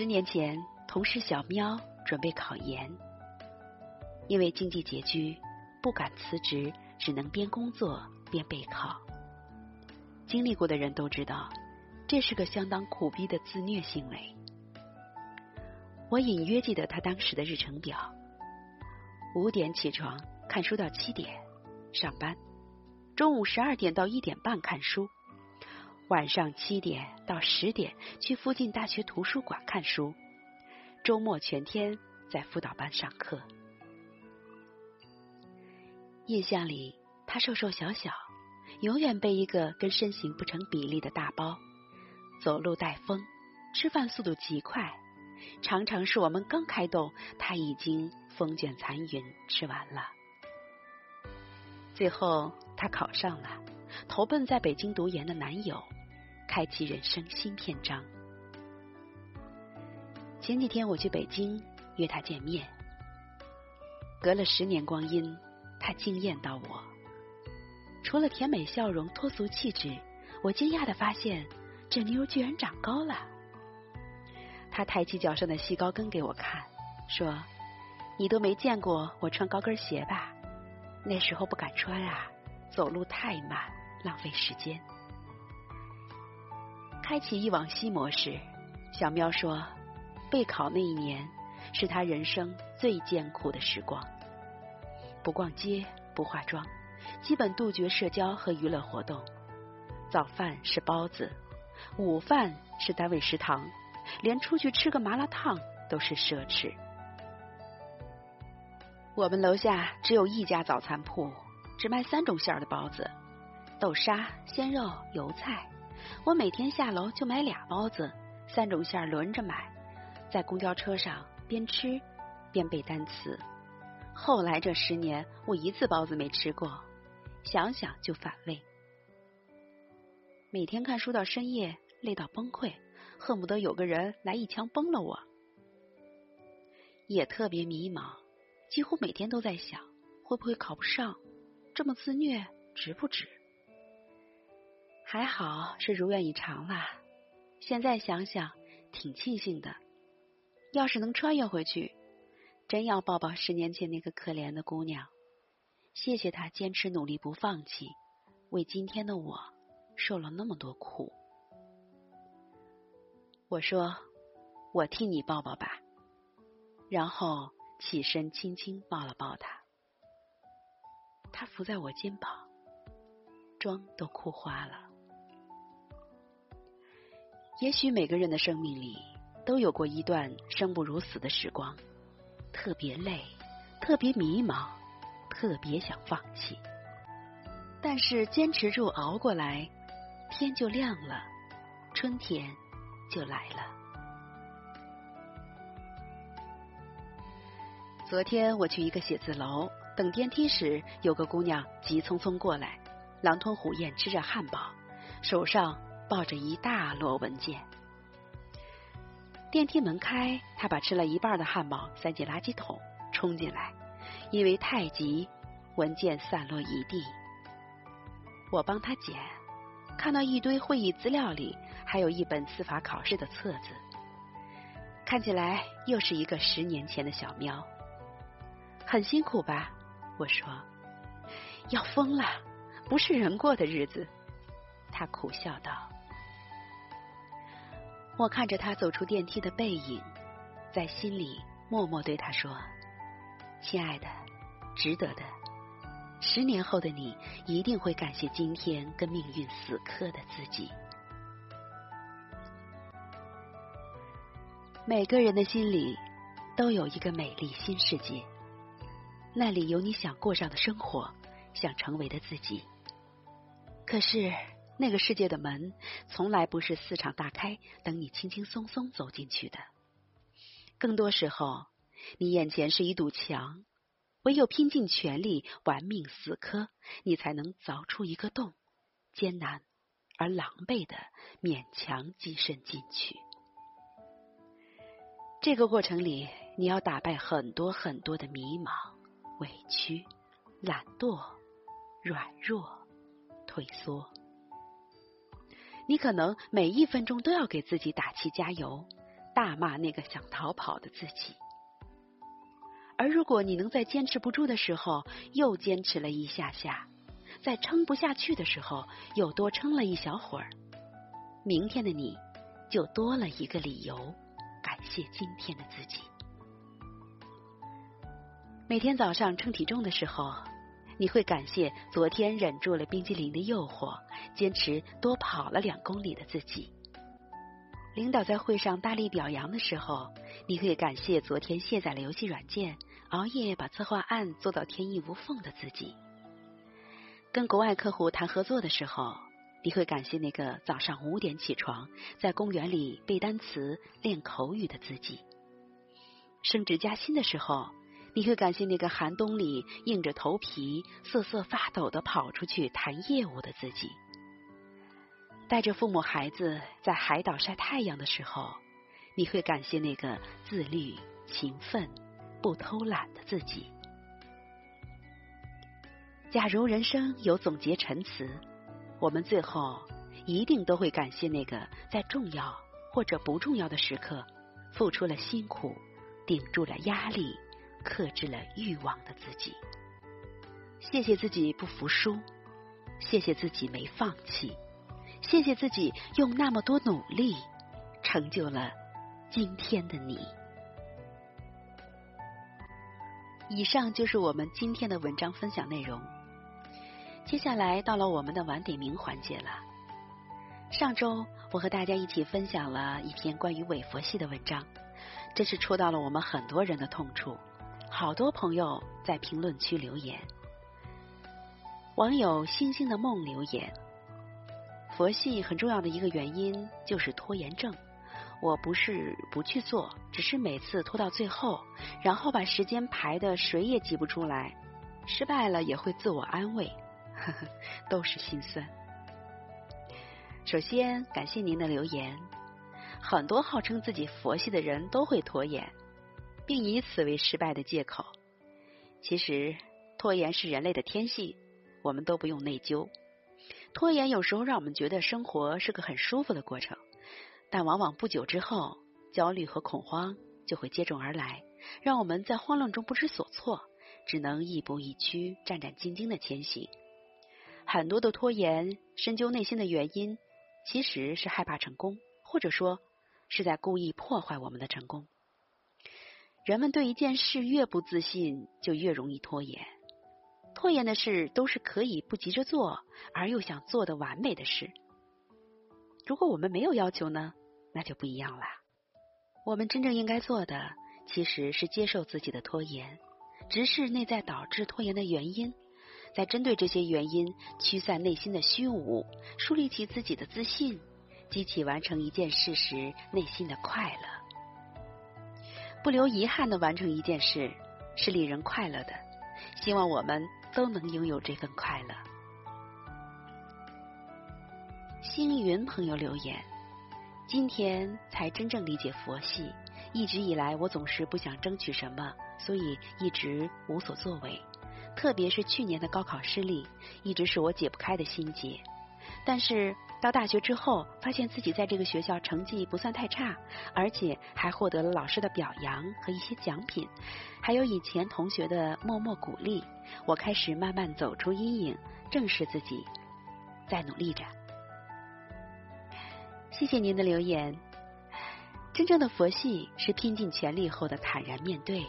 十年前，同事小喵准备考研，因为经济拮据，不敢辞职，只能边工作边备考。经历过的人都知道，这是个相当苦逼的自虐行为。我隐约记得他当时的日程表：五点起床看书到七点上班，中午十二点到一点半看书。晚上七点到十点去附近大学图书馆看书，周末全天在辅导班上课。印象里，他瘦瘦小小，永远背一个跟身形不成比例的大包，走路带风，吃饭速度极快，常常是我们刚开动，他已经风卷残云吃完了。最后，他考上了，投奔在北京读研的男友。开启人生新篇章。前几天我去北京约他见面，隔了十年光阴，他惊艳到我。除了甜美笑容、脱俗气质，我惊讶的发现这妞居然长高了。他抬起脚上的细高跟给我看，说：“你都没见过我穿高跟鞋吧？那时候不敢穿啊，走路太慢，浪费时间。”开启忆往昔模式，小喵说：“备考那一年是他人生最艰苦的时光。不逛街，不化妆，基本杜绝社交和娱乐活动。早饭是包子，午饭是单位食堂，连出去吃个麻辣烫都是奢侈。我们楼下只有一家早餐铺，只卖三种馅儿的包子：豆沙、鲜肉、油菜。”我每天下楼就买俩包子，三种馅轮着买，在公交车上边吃边背单词。后来这十年，我一次包子没吃过，想想就反胃。每天看书到深夜，累到崩溃，恨不得有个人来一枪崩了我。也特别迷茫，几乎每天都在想，会不会考不上？这么自虐，值不值？还好是如愿以偿啦，现在想想挺庆幸的。要是能穿越回去，真要抱抱十年前那个可怜的姑娘，谢谢她坚持努力不放弃，为今天的我受了那么多苦。我说：“我替你抱抱吧。”然后起身轻轻抱了抱她，她伏在我肩膀，妆都哭花了。也许每个人的生命里都有过一段生不如死的时光，特别累，特别迷茫，特别想放弃。但是坚持住，熬过来，天就亮了，春天就来了。昨天我去一个写字楼等电梯时，有个姑娘急匆匆过来，狼吞虎咽吃着汉堡，手上。抱着一大摞文件，电梯门开，他把吃了一半的汉堡塞进垃圾桶，冲进来。因为太急，文件散落一地。我帮他捡，看到一堆会议资料里还有一本司法考试的册子，看起来又是一个十年前的小喵。很辛苦吧？我说，要疯了，不是人过的日子。他苦笑道。我看着他走出电梯的背影，在心里默默对他说：“亲爱的，值得的。十年后的你一定会感谢今天跟命运死磕的自己。”每个人的心里都有一个美丽新世界，那里有你想过上的生活，想成为的自己。可是那个世界的门从来不是四敞大开，等你轻轻松松走进去的。更多时候，你眼前是一堵墙，唯有拼尽全力、玩命死磕，你才能凿出一个洞，艰难而狼狈的勉强跻身进去。这个过程里，你要打败很多很多的迷茫、委屈、懒惰、软弱、退缩。你可能每一分钟都要给自己打气加油，大骂那个想逃跑的自己。而如果你能在坚持不住的时候又坚持了一下下，在撑不下去的时候又多撑了一小会儿，明天的你就多了一个理由。感谢今天的自己。每天早上称体重的时候，你会感谢昨天忍住了冰激凌的诱惑，坚持多跑了两公里的自己。领导在会上大力表扬的时候，你会感谢昨天卸载了游戏软件，熬夜把策划案做到天衣无缝的自己。跟国外客户谈合作的时候。你会感谢那个早上五点起床，在公园里背单词、练口语的自己；升职加薪的时候，你会感谢那个寒冬里硬着头皮、瑟瑟发抖的跑出去谈业务的自己；带着父母孩子在海岛晒太阳的时候，你会感谢那个自律、勤奋、不偷懒的自己。假如人生有总结陈词。我们最后一定都会感谢那个在重要或者不重要的时刻付出了辛苦、顶住了压力、克制了欲望的自己。谢谢自己不服输，谢谢自己没放弃，谢谢自己用那么多努力成就了今天的你。以上就是我们今天的文章分享内容。接下来到了我们的晚点名环节了。上周我和大家一起分享了一篇关于伪佛系的文章，这是戳到了我们很多人的痛处。好多朋友在评论区留言，网友星星的梦留言：佛系很重要的一个原因就是拖延症。我不是不去做，只是每次拖到最后，然后把时间排的谁也挤不出来，失败了也会自我安慰。呵呵，都是心酸。首先，感谢您的留言。很多号称自己佛系的人都会拖延，并以此为失败的借口。其实，拖延是人类的天性，我们都不用内疚。拖延有时候让我们觉得生活是个很舒服的过程，但往往不久之后，焦虑和恐慌就会接踵而来，让我们在慌乱中不知所措，只能亦步亦趋、战战兢兢的前行。很多的拖延，深究内心的原因，其实是害怕成功，或者说是在故意破坏我们的成功。人们对一件事越不自信，就越容易拖延。拖延的事都是可以不急着做，而又想做的完美的事。如果我们没有要求呢，那就不一样了。我们真正应该做的，其实是接受自己的拖延，直视内在导致拖延的原因。在针对这些原因，驱散内心的虚无，树立起自己的自信，激起完成一件事时内心的快乐，不留遗憾的完成一件事是令人快乐的。希望我们都能拥有这份快乐。星云朋友留言：今天才真正理解佛系，一直以来我总是不想争取什么，所以一直无所作为。特别是去年的高考失利，一直是我解不开的心结。但是到大学之后，发现自己在这个学校成绩不算太差，而且还获得了老师的表扬和一些奖品，还有以前同学的默默鼓励。我开始慢慢走出阴影，正视自己，在努力着。谢谢您的留言。真正的佛系是拼尽全力后的坦然面对。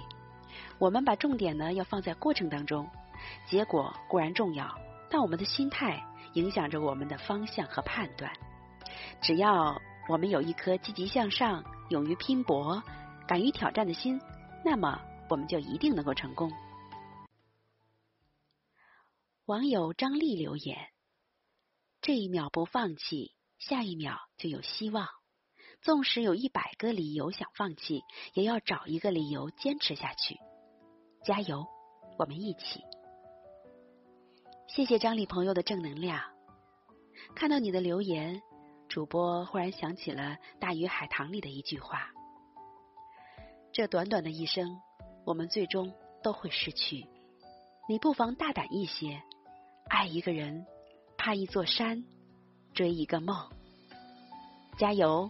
我们把重点呢要放在过程当中，结果固然重要，但我们的心态影响着我们的方向和判断。只要我们有一颗积极向上、勇于拼搏、敢于挑战的心，那么我们就一定能够成功。网友张丽留言：这一秒不放弃，下一秒就有希望。纵使有一百个理由想放弃，也要找一个理由坚持下去。加油，我们一起！谢谢张丽朋友的正能量。看到你的留言，主播忽然想起了《大鱼海棠》里的一句话：这短短的一生，我们最终都会失去。你不妨大胆一些，爱一个人，爬一座山，追一个梦。加油，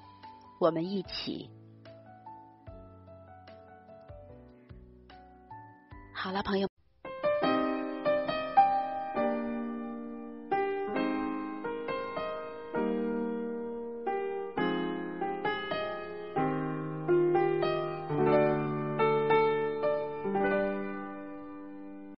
我们一起！好了，朋友。